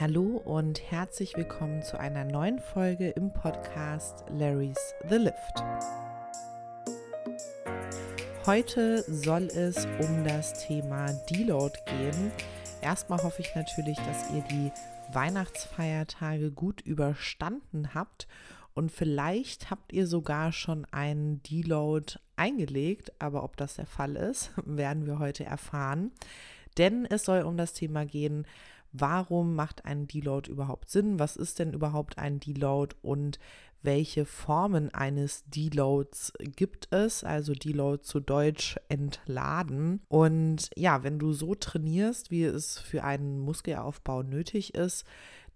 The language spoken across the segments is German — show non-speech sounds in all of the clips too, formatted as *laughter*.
Hallo und herzlich willkommen zu einer neuen Folge im Podcast Larry's The Lift. Heute soll es um das Thema Deload gehen. Erstmal hoffe ich natürlich, dass ihr die Weihnachtsfeiertage gut überstanden habt und vielleicht habt ihr sogar schon einen Deload eingelegt, aber ob das der Fall ist, *laughs* werden wir heute erfahren. Denn es soll um das Thema gehen, warum macht ein Deload überhaupt Sinn? Was ist denn überhaupt ein Deload und welche Formen eines Deloads gibt es? Also Deload zu Deutsch entladen. Und ja, wenn du so trainierst, wie es für einen Muskelaufbau nötig ist,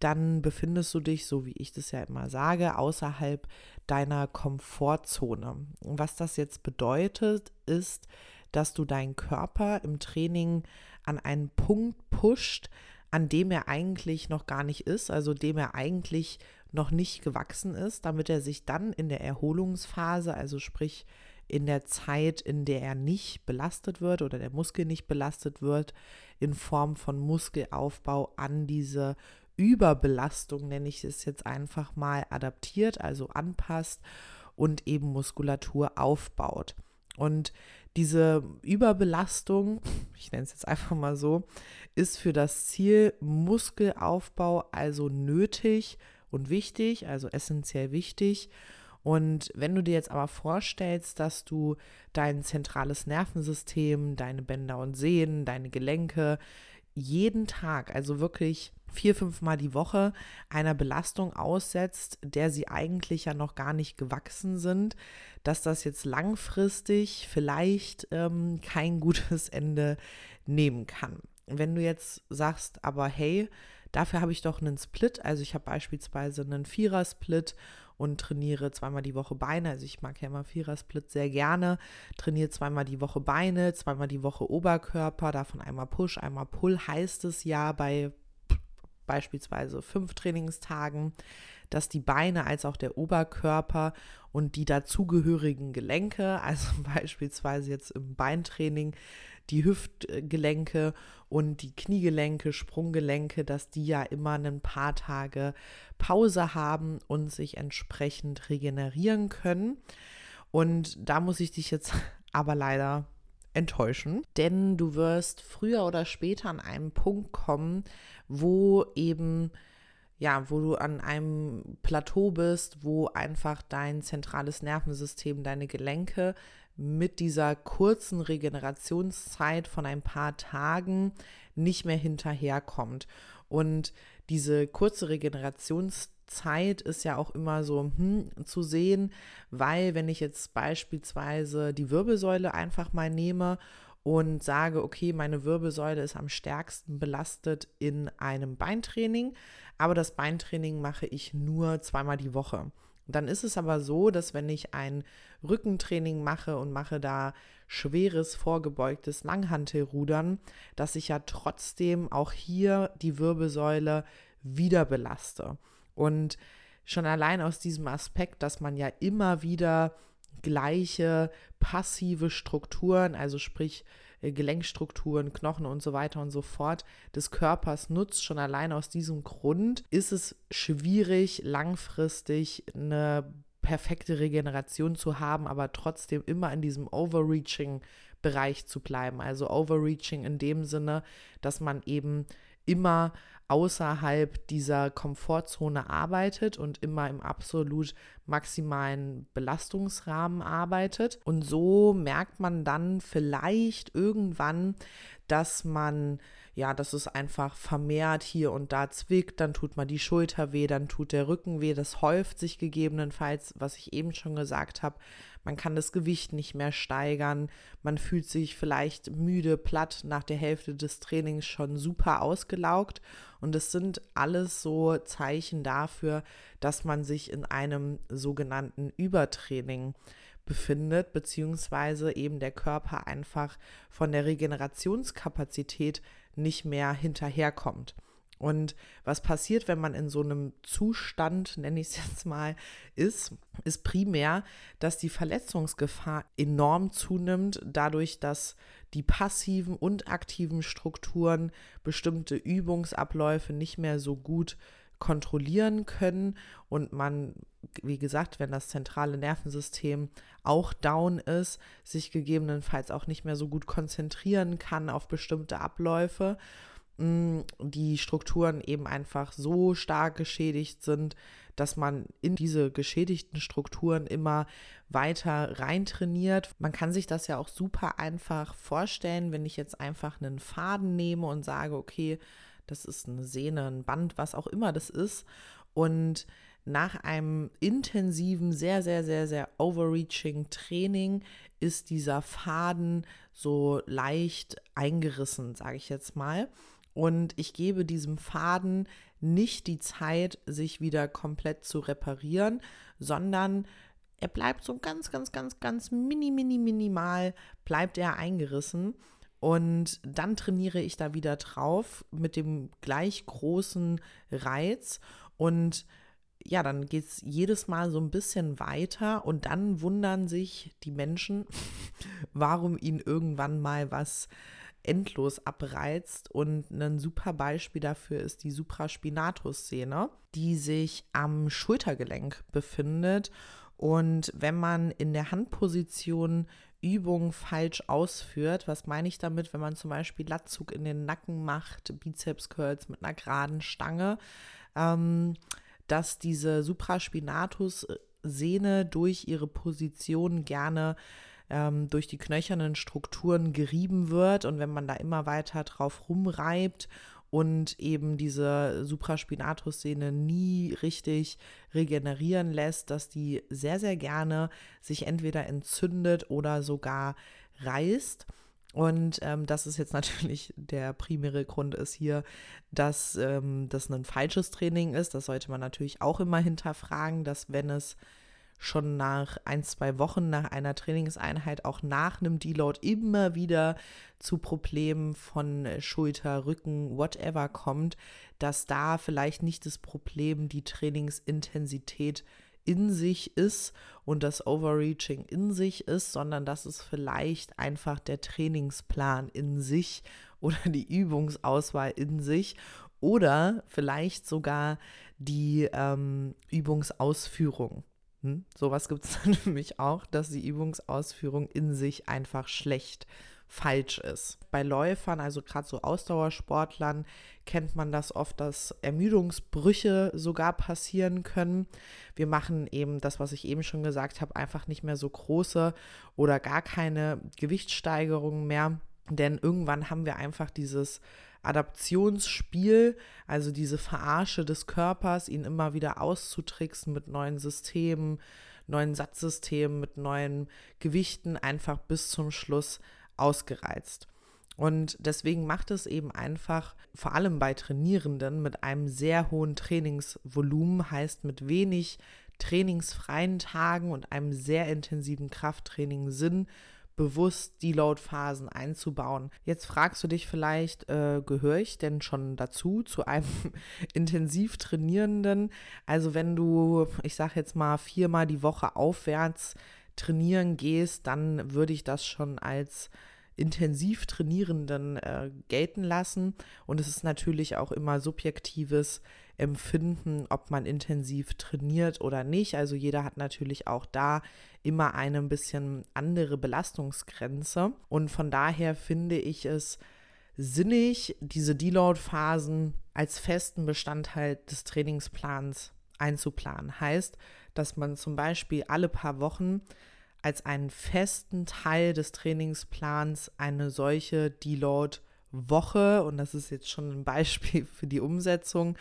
dann befindest du dich, so wie ich das ja immer sage, außerhalb deiner Komfortzone. Und was das jetzt bedeutet, ist, dass du deinen Körper im Training an einen Punkt pusht, an dem er eigentlich noch gar nicht ist, also dem er eigentlich noch nicht gewachsen ist, damit er sich dann in der Erholungsphase, also sprich in der Zeit, in der er nicht belastet wird oder der Muskel nicht belastet wird, in Form von Muskelaufbau an diese Überbelastung, nenne ich es jetzt einfach mal, adaptiert, also anpasst und eben Muskulatur aufbaut. Und diese Überbelastung, ich nenne es jetzt einfach mal so, ist für das Ziel Muskelaufbau also nötig und wichtig, also essentiell wichtig. Und wenn du dir jetzt aber vorstellst, dass du dein zentrales Nervensystem, deine Bänder und Sehnen, deine Gelenke jeden Tag, also wirklich vier, fünf Mal die Woche einer Belastung aussetzt, der sie eigentlich ja noch gar nicht gewachsen sind, dass das jetzt langfristig vielleicht ähm, kein *laughs* gutes Ende nehmen kann. Wenn du jetzt sagst, aber hey, dafür habe ich doch einen Split, also ich habe beispielsweise einen Vierer-Split und trainiere zweimal die Woche Beine. Also ich mag ja immer Vierer-Split sehr gerne. Trainiere zweimal die Woche Beine, zweimal die Woche Oberkörper, davon einmal Push, einmal Pull heißt es ja bei beispielsweise fünf Trainingstagen, dass die Beine als auch der Oberkörper und die dazugehörigen Gelenke, also *laughs* beispielsweise jetzt im Beintraining die Hüftgelenke und die Kniegelenke, Sprunggelenke, dass die ja immer ein paar Tage Pause haben und sich entsprechend regenerieren können. Und da muss ich dich jetzt *laughs* aber leider enttäuschen, denn du wirst früher oder später an einen Punkt kommen, wo eben ja, wo du an einem Plateau bist, wo einfach dein zentrales Nervensystem, deine Gelenke mit dieser kurzen Regenerationszeit von ein paar Tagen nicht mehr hinterherkommt. Und diese kurze Regenerationszeit ist ja auch immer so hm, zu sehen, weil wenn ich jetzt beispielsweise die Wirbelsäule einfach mal nehme und sage, okay, meine Wirbelsäule ist am stärksten belastet in einem Beintraining, aber das Beintraining mache ich nur zweimal die Woche. Dann ist es aber so, dass wenn ich ein Rückentraining mache und mache da schweres vorgebeugtes Langhantelrudern, dass ich ja trotzdem auch hier die Wirbelsäule wieder belaste. Und schon allein aus diesem Aspekt, dass man ja immer wieder gleiche passive Strukturen, also sprich Gelenkstrukturen, Knochen und so weiter und so fort des Körpers nutzt. Schon allein aus diesem Grund ist es schwierig, langfristig eine perfekte Regeneration zu haben, aber trotzdem immer in diesem Overreaching-Bereich zu bleiben. Also Overreaching in dem Sinne, dass man eben immer außerhalb dieser Komfortzone arbeitet und immer im absolut maximalen Belastungsrahmen arbeitet. Und so merkt man dann vielleicht irgendwann, dass man ja, dass es einfach vermehrt hier und da zwickt, dann tut man die Schulter weh, dann tut der Rücken weh, das häuft sich gegebenenfalls, was ich eben schon gesagt habe, man kann das Gewicht nicht mehr steigern, man fühlt sich vielleicht müde, platt, nach der Hälfte des Trainings schon super ausgelaugt. Und es sind alles so Zeichen dafür, dass man sich in einem sogenannten Übertraining befindet, beziehungsweise eben der Körper einfach von der Regenerationskapazität nicht mehr hinterherkommt. Und was passiert, wenn man in so einem Zustand, nenne ich es jetzt mal, ist, ist primär, dass die Verletzungsgefahr enorm zunimmt, dadurch, dass die passiven und aktiven Strukturen bestimmte Übungsabläufe nicht mehr so gut kontrollieren können und man, wie gesagt, wenn das zentrale Nervensystem auch down ist, sich gegebenenfalls auch nicht mehr so gut konzentrieren kann auf bestimmte Abläufe die Strukturen eben einfach so stark geschädigt sind, dass man in diese geschädigten Strukturen immer weiter reintrainiert. Man kann sich das ja auch super einfach vorstellen, wenn ich jetzt einfach einen Faden nehme und sage, okay, das ist eine Sehne, ein Band, was auch immer das ist. Und nach einem intensiven, sehr, sehr, sehr, sehr overreaching Training ist dieser Faden so leicht eingerissen, sage ich jetzt mal. Und ich gebe diesem Faden nicht die Zeit, sich wieder komplett zu reparieren, sondern er bleibt so ganz, ganz, ganz, ganz mini, mini, minimal, bleibt er eingerissen. Und dann trainiere ich da wieder drauf mit dem gleich großen Reiz. Und ja, dann geht es jedes Mal so ein bisschen weiter und dann wundern sich die Menschen, *laughs* warum ihnen irgendwann mal was endlos abreizt. Und ein super Beispiel dafür ist die Supraspinatus-Szene, die sich am Schultergelenk befindet. Und wenn man in der Handposition Übungen falsch ausführt, was meine ich damit, wenn man zum Beispiel Latzug in den Nacken macht, Bizeps Curls mit einer geraden Stange, ähm, dass diese Supraspinatus-Sehne durch ihre Position gerne ähm, durch die knöchernen Strukturen gerieben wird und wenn man da immer weiter drauf rumreibt und eben diese Supraspinatus-Sehne nie richtig regenerieren lässt, dass die sehr, sehr gerne sich entweder entzündet oder sogar reißt. Und ähm, das ist jetzt *laughs* natürlich der primäre Grund ist hier, dass ähm, das ein falsches Training ist. Das sollte man natürlich auch immer hinterfragen, dass wenn es schon nach ein, zwei Wochen nach einer Trainingseinheit, auch nach einem Deload immer wieder zu Problemen von Schulter, Rücken, whatever kommt, dass da vielleicht nicht das Problem die Trainingsintensität in sich ist und das Overreaching in sich ist, sondern dass es vielleicht einfach der Trainingsplan in sich *laughs* oder die Übungsauswahl in sich oder vielleicht sogar die ähm, Übungsausführung hm? Sowas gibt es *laughs* nämlich auch, dass die Übungsausführung in sich einfach schlecht falsch ist. Bei Läufern, also gerade so Ausdauersportlern, kennt man das oft, dass Ermüdungsbrüche sogar passieren können. Wir machen eben das, was ich eben schon gesagt habe, einfach nicht mehr so große oder gar keine Gewichtssteigerungen mehr. Denn irgendwann haben wir einfach dieses Adaptionsspiel, also diese Verarsche des Körpers, ihn immer wieder auszutricksen mit neuen Systemen, neuen Satzsystemen, mit neuen Gewichten, einfach bis zum Schluss ausgereizt. Und deswegen macht es eben einfach, vor allem bei Trainierenden mit einem sehr hohen Trainingsvolumen, heißt mit wenig trainingsfreien Tagen und einem sehr intensiven Krafttraining Sinn, bewusst die Load-Phasen einzubauen. Jetzt fragst du dich vielleicht, äh, gehöre ich denn schon dazu, zu einem *laughs* intensiv Trainierenden? Also wenn du, ich sage jetzt mal, viermal die Woche aufwärts trainieren gehst, dann würde ich das schon als intensiv Trainierenden äh, gelten lassen. Und es ist natürlich auch immer subjektives Empfinden, ob man intensiv trainiert oder nicht. Also jeder hat natürlich auch da immer eine ein bisschen andere Belastungsgrenze. Und von daher finde ich es sinnig, diese Deload-Phasen als festen Bestandteil des Trainingsplans einzuplanen. Heißt, dass man zum Beispiel alle paar Wochen als einen festen Teil des Trainingsplans eine solche Deload-Woche, und das ist jetzt schon ein Beispiel für die Umsetzung,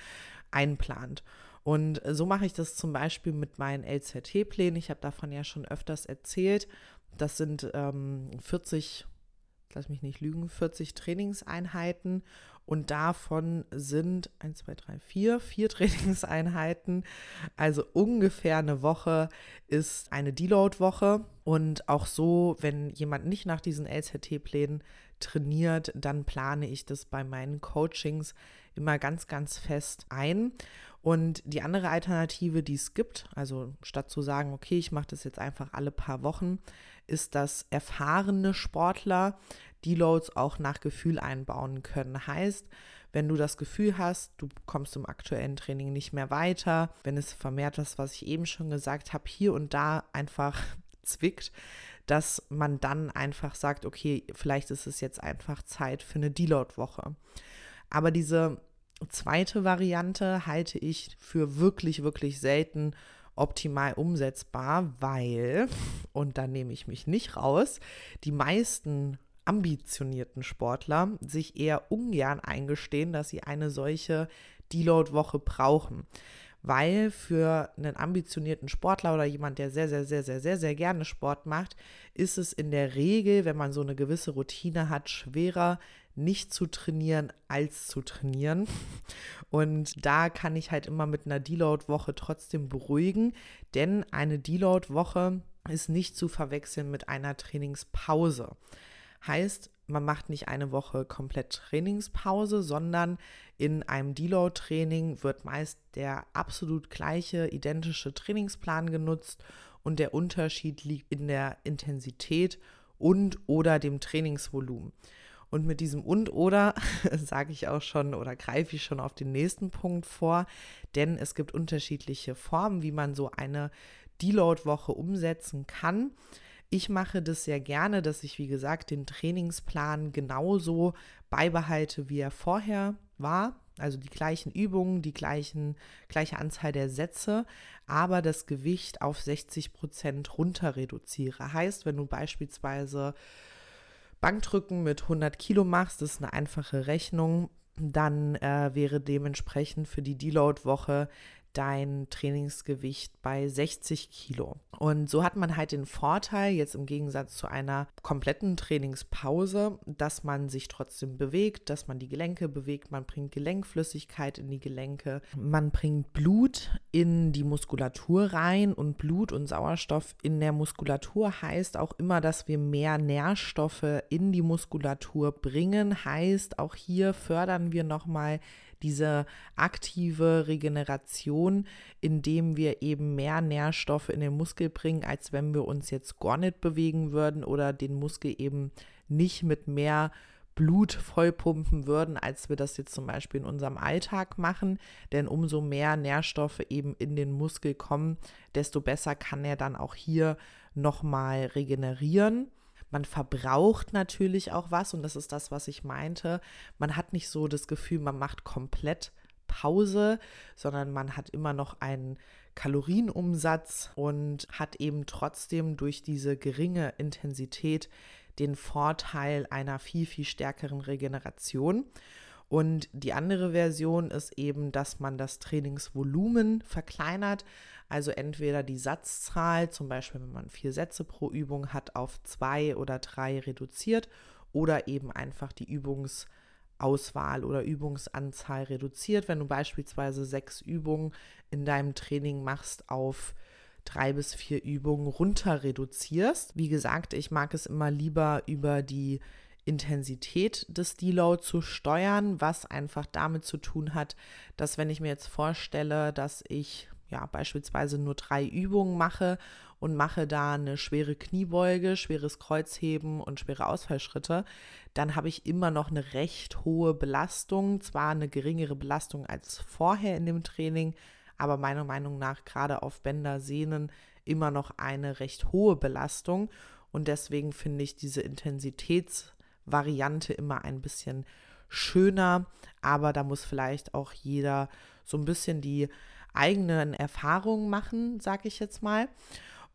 einplant. Und so mache ich das zum Beispiel mit meinen LZT-Plänen. Ich habe davon ja schon öfters erzählt. Das sind ähm, 40, lass mich nicht lügen, 40 Trainingseinheiten. Und davon sind 1, 2, 3, 4, vier *laughs* Trainingseinheiten. Also ungefähr eine Woche ist eine Deload-Woche. Und auch so, wenn jemand nicht nach diesen LZT-Plänen trainiert, dann plane ich das bei meinen Coachings immer ganz, ganz fest ein. Und die andere Alternative, die es gibt, also statt zu sagen, okay, ich mache das jetzt einfach alle paar Wochen, ist, dass erfahrene Sportler Deloads auch nach Gefühl einbauen können. Heißt, wenn du das Gefühl hast, du kommst im aktuellen Training nicht mehr weiter, wenn es vermehrt das, was ich eben schon gesagt habe, hier und da einfach *laughs* zwickt, dass man dann einfach sagt, okay, vielleicht ist es jetzt einfach Zeit für eine Deload-Woche. Aber diese zweite Variante halte ich für wirklich, wirklich selten optimal umsetzbar, weil, und da nehme ich mich nicht raus, die meisten ambitionierten Sportler sich eher ungern eingestehen, dass sie eine solche Deload-Woche brauchen. Weil für einen ambitionierten Sportler oder jemand, der sehr, sehr, sehr, sehr, sehr, sehr gerne Sport macht, ist es in der Regel, wenn man so eine gewisse Routine hat, schwerer, nicht zu trainieren als zu trainieren. *laughs* Und da kann ich halt immer mit einer Deload-Woche trotzdem beruhigen, denn eine Deload-Woche ist nicht zu verwechseln mit einer Trainingspause. Heißt, man macht nicht eine Woche komplett Trainingspause, sondern in einem Deload-Training wird meist der absolut gleiche, identische Trainingsplan genutzt und der Unterschied liegt in der Intensität und oder dem Trainingsvolumen. Und mit diesem und oder *laughs* sage ich auch schon oder greife ich schon auf den nächsten Punkt vor, denn es gibt unterschiedliche Formen, wie man so eine Deload-Woche umsetzen kann. Ich mache das sehr gerne, dass ich, wie gesagt, den Trainingsplan genauso beibehalte, wie er vorher war. Also die gleichen Übungen, die gleichen, gleiche Anzahl der Sätze, aber das Gewicht auf 60 Prozent runter reduziere. Heißt, wenn du beispielsweise Bankdrücken mit 100 Kilo machst, das ist eine einfache Rechnung, dann äh, wäre dementsprechend für die Deload-Woche dein Trainingsgewicht bei 60 Kilo. Und so hat man halt den Vorteil, jetzt im Gegensatz zu einer kompletten Trainingspause, dass man sich trotzdem bewegt, dass man die Gelenke bewegt, man bringt Gelenkflüssigkeit in die Gelenke, man bringt Blut in die Muskulatur rein und Blut und Sauerstoff in der Muskulatur heißt auch immer, dass wir mehr Nährstoffe in die Muskulatur bringen, heißt auch hier fördern wir nochmal diese aktive Regeneration, indem wir eben mehr Nährstoffe in den Muskel bringen, als wenn wir uns jetzt gar nicht bewegen würden oder den Muskel eben nicht mit mehr Blut vollpumpen würden, als wir das jetzt zum Beispiel in unserem Alltag machen. Denn umso mehr Nährstoffe eben in den Muskel kommen, desto besser kann er dann auch hier nochmal regenerieren. Man verbraucht natürlich auch was und das ist das, was ich meinte. Man hat nicht so das Gefühl, man macht komplett Pause, sondern man hat immer noch einen Kalorienumsatz und hat eben trotzdem durch diese geringe Intensität den Vorteil einer viel, viel stärkeren Regeneration. Und die andere Version ist eben, dass man das Trainingsvolumen verkleinert. Also entweder die Satzzahl, zum Beispiel wenn man vier Sätze pro Übung hat, auf zwei oder drei reduziert oder eben einfach die Übungsauswahl oder Übungsanzahl reduziert. Wenn du beispielsweise sechs Übungen in deinem Training machst, auf drei bis vier Übungen runter reduzierst. Wie gesagt, ich mag es immer lieber über die Intensität des Deload zu steuern, was einfach damit zu tun hat, dass wenn ich mir jetzt vorstelle, dass ich ja beispielsweise nur drei Übungen mache und mache da eine schwere Kniebeuge, schweres Kreuzheben und schwere Ausfallschritte, dann habe ich immer noch eine recht hohe Belastung, zwar eine geringere Belastung als vorher in dem Training, aber meiner Meinung nach gerade auf Bänder, Sehnen immer noch eine recht hohe Belastung. Und deswegen finde ich diese Intensitäts Variante immer ein bisschen schöner, aber da muss vielleicht auch jeder so ein bisschen die eigenen Erfahrungen machen, sage ich jetzt mal.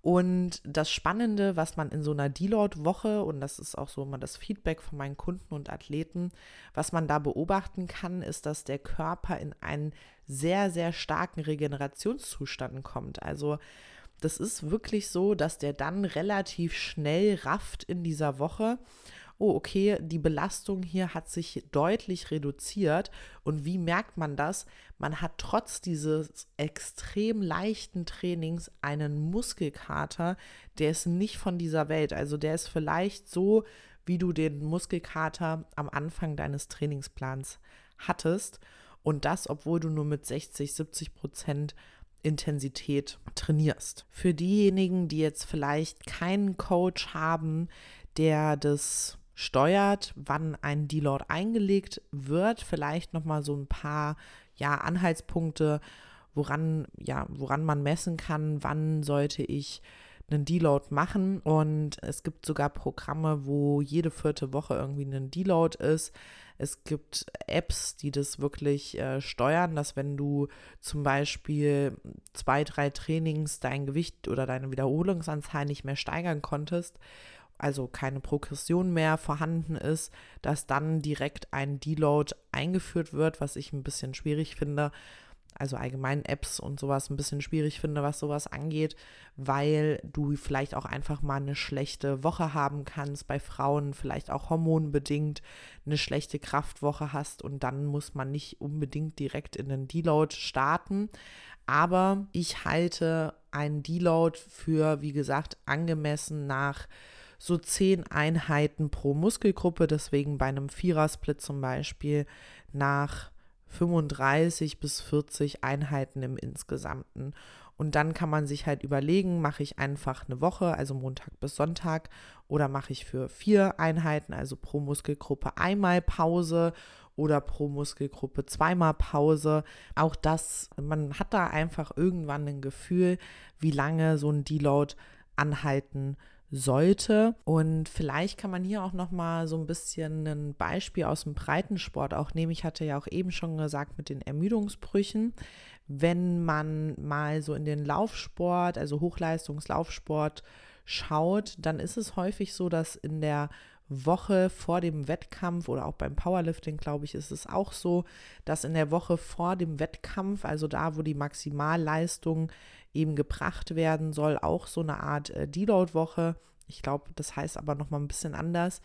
Und das Spannende, was man in so einer Deload-Woche, und das ist auch so immer das Feedback von meinen Kunden und Athleten, was man da beobachten kann, ist, dass der Körper in einen sehr, sehr starken Regenerationszustand kommt. Also das ist wirklich so, dass der dann relativ schnell rafft in dieser Woche oh, okay, die Belastung hier hat sich deutlich reduziert. Und wie merkt man das? Man hat trotz dieses extrem leichten Trainings einen Muskelkater, der ist nicht von dieser Welt. Also der ist vielleicht so, wie du den Muskelkater am Anfang deines Trainingsplans hattest. Und das, obwohl du nur mit 60, 70 Prozent Intensität trainierst. Für diejenigen, die jetzt vielleicht keinen Coach haben, der das steuert, wann ein Deload eingelegt wird, vielleicht noch mal so ein paar ja Anhaltspunkte, woran ja, woran man messen kann, wann sollte ich einen Deload machen und es gibt sogar Programme, wo jede vierte Woche irgendwie ein Deload ist. Es gibt Apps, die das wirklich äh, steuern, dass wenn du zum Beispiel zwei, drei Trainings dein Gewicht oder deine Wiederholungsanzahl nicht mehr steigern konntest, also keine Progression mehr vorhanden ist, dass dann direkt ein Deload eingeführt wird, was ich ein bisschen schwierig finde, also allgemein Apps und sowas ein bisschen schwierig finde, was sowas angeht, weil du vielleicht auch einfach mal eine schlechte Woche haben kannst, bei Frauen vielleicht auch hormonbedingt eine schlechte Kraftwoche hast und dann muss man nicht unbedingt direkt in den Deload starten. Aber ich halte einen Deload für, wie gesagt, angemessen nach so zehn Einheiten pro Muskelgruppe, deswegen bei einem Vierersplit zum Beispiel nach 35 bis 40 Einheiten im Insgesamten. Und dann kann man sich halt überlegen, mache ich einfach eine Woche, also Montag bis Sonntag, oder mache ich für vier Einheiten, also pro Muskelgruppe einmal Pause oder pro Muskelgruppe zweimal Pause. Auch das, man hat da einfach irgendwann ein Gefühl, wie lange so ein Deload anhalten sollte. Und vielleicht kann man hier auch noch mal so ein bisschen ein Beispiel aus dem Breitensport auch nehmen. Ich hatte ja auch eben schon gesagt mit den Ermüdungsbrüchen. Wenn man mal so in den Laufsport, also Hochleistungslaufsport schaut, dann ist es häufig so, dass in der Woche vor dem Wettkampf oder auch beim Powerlifting, glaube ich, ist es auch so, dass in der Woche vor dem Wettkampf, also da, wo die Maximalleistung eben gebracht werden soll, auch so eine Art äh, Deload-Woche, ich glaube, das heißt aber nochmal ein bisschen anders,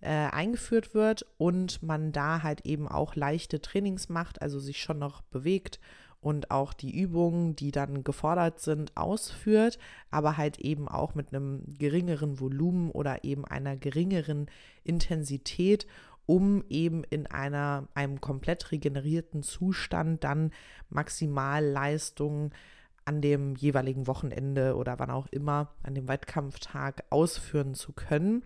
äh, eingeführt wird und man da halt eben auch leichte Trainings macht, also sich schon noch bewegt und auch die Übungen, die dann gefordert sind, ausführt, aber halt eben auch mit einem geringeren Volumen oder eben einer geringeren Intensität, um eben in einer, einem komplett regenerierten Zustand dann Maximalleistungen an dem jeweiligen Wochenende oder wann auch immer, an dem Wettkampftag ausführen zu können.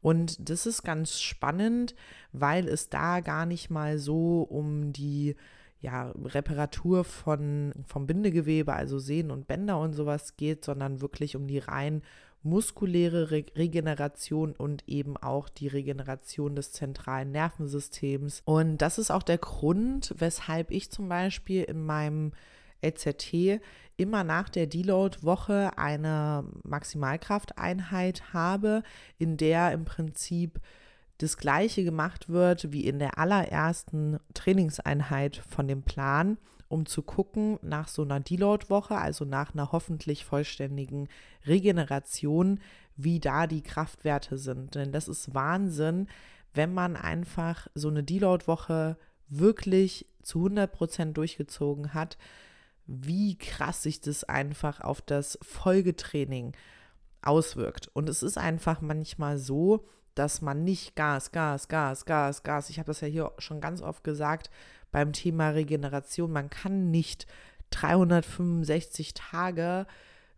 Und das ist ganz spannend, weil es da gar nicht mal so um die ja, Reparatur von, vom Bindegewebe, also Sehnen und Bänder und sowas geht, sondern wirklich um die rein muskuläre Re Regeneration und eben auch die Regeneration des zentralen Nervensystems. Und das ist auch der Grund, weshalb ich zum Beispiel in meinem EZT immer nach der Deload-Woche eine Maximalkrafteinheit habe, in der im Prinzip das gleiche gemacht wird wie in der allerersten Trainingseinheit von dem Plan, um zu gucken nach so einer Deload-Woche, also nach einer hoffentlich vollständigen Regeneration, wie da die Kraftwerte sind. Denn das ist Wahnsinn, wenn man einfach so eine Deload-Woche wirklich zu 100 Prozent durchgezogen hat, wie krass sich das einfach auf das Folgetraining auswirkt. Und es ist einfach manchmal so, dass man nicht Gas, Gas, Gas, Gas, Gas, ich habe das ja hier schon ganz oft gesagt beim Thema Regeneration, man kann nicht 365 Tage,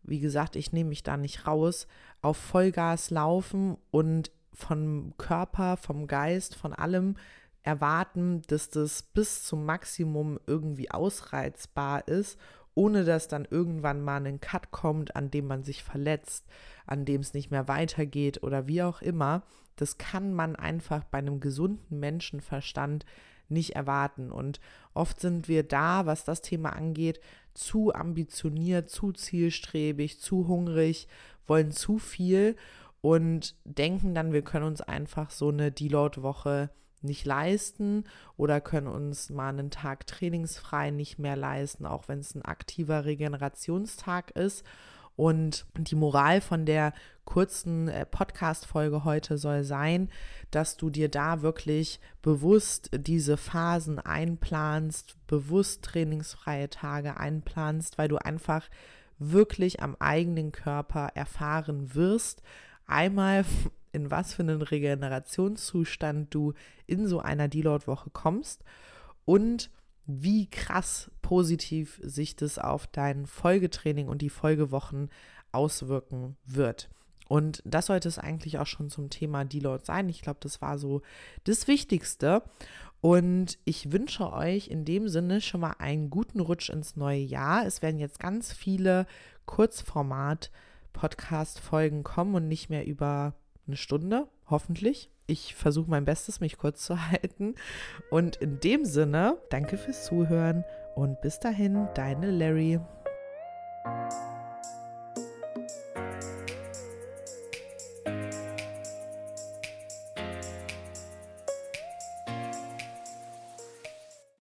wie gesagt, ich nehme mich da nicht raus, auf Vollgas laufen und vom Körper, vom Geist, von allem erwarten, dass das bis zum Maximum irgendwie ausreizbar ist, ohne dass dann irgendwann mal ein Cut kommt, an dem man sich verletzt, an dem es nicht mehr weitergeht oder wie auch immer. Das kann man einfach bei einem gesunden Menschenverstand nicht erwarten. Und oft sind wir da, was das Thema angeht, zu ambitioniert, zu zielstrebig, zu hungrig, wollen zu viel und denken dann, wir können uns einfach so eine Deload-Woche nicht leisten oder können uns mal einen Tag trainingsfrei nicht mehr leisten, auch wenn es ein aktiver Regenerationstag ist. Und die Moral von der kurzen äh, Podcast-Folge heute soll sein, dass du dir da wirklich bewusst diese Phasen einplanst, bewusst trainingsfreie Tage einplanst, weil du einfach wirklich am eigenen Körper erfahren wirst. Einmal in was für einen Regenerationszustand du in so einer Deload-Woche kommst und wie krass positiv sich das auf dein Folgetraining und die Folgewochen auswirken wird. Und das sollte es eigentlich auch schon zum Thema Deload sein. Ich glaube, das war so das Wichtigste. Und ich wünsche euch in dem Sinne schon mal einen guten Rutsch ins neue Jahr. Es werden jetzt ganz viele Kurzformat-Podcast-Folgen kommen und nicht mehr über eine Stunde, hoffentlich. Ich versuche mein Bestes, mich kurz zu *laughs* halten. Und in dem Sinne, danke fürs Zuhören und bis dahin, deine Larry.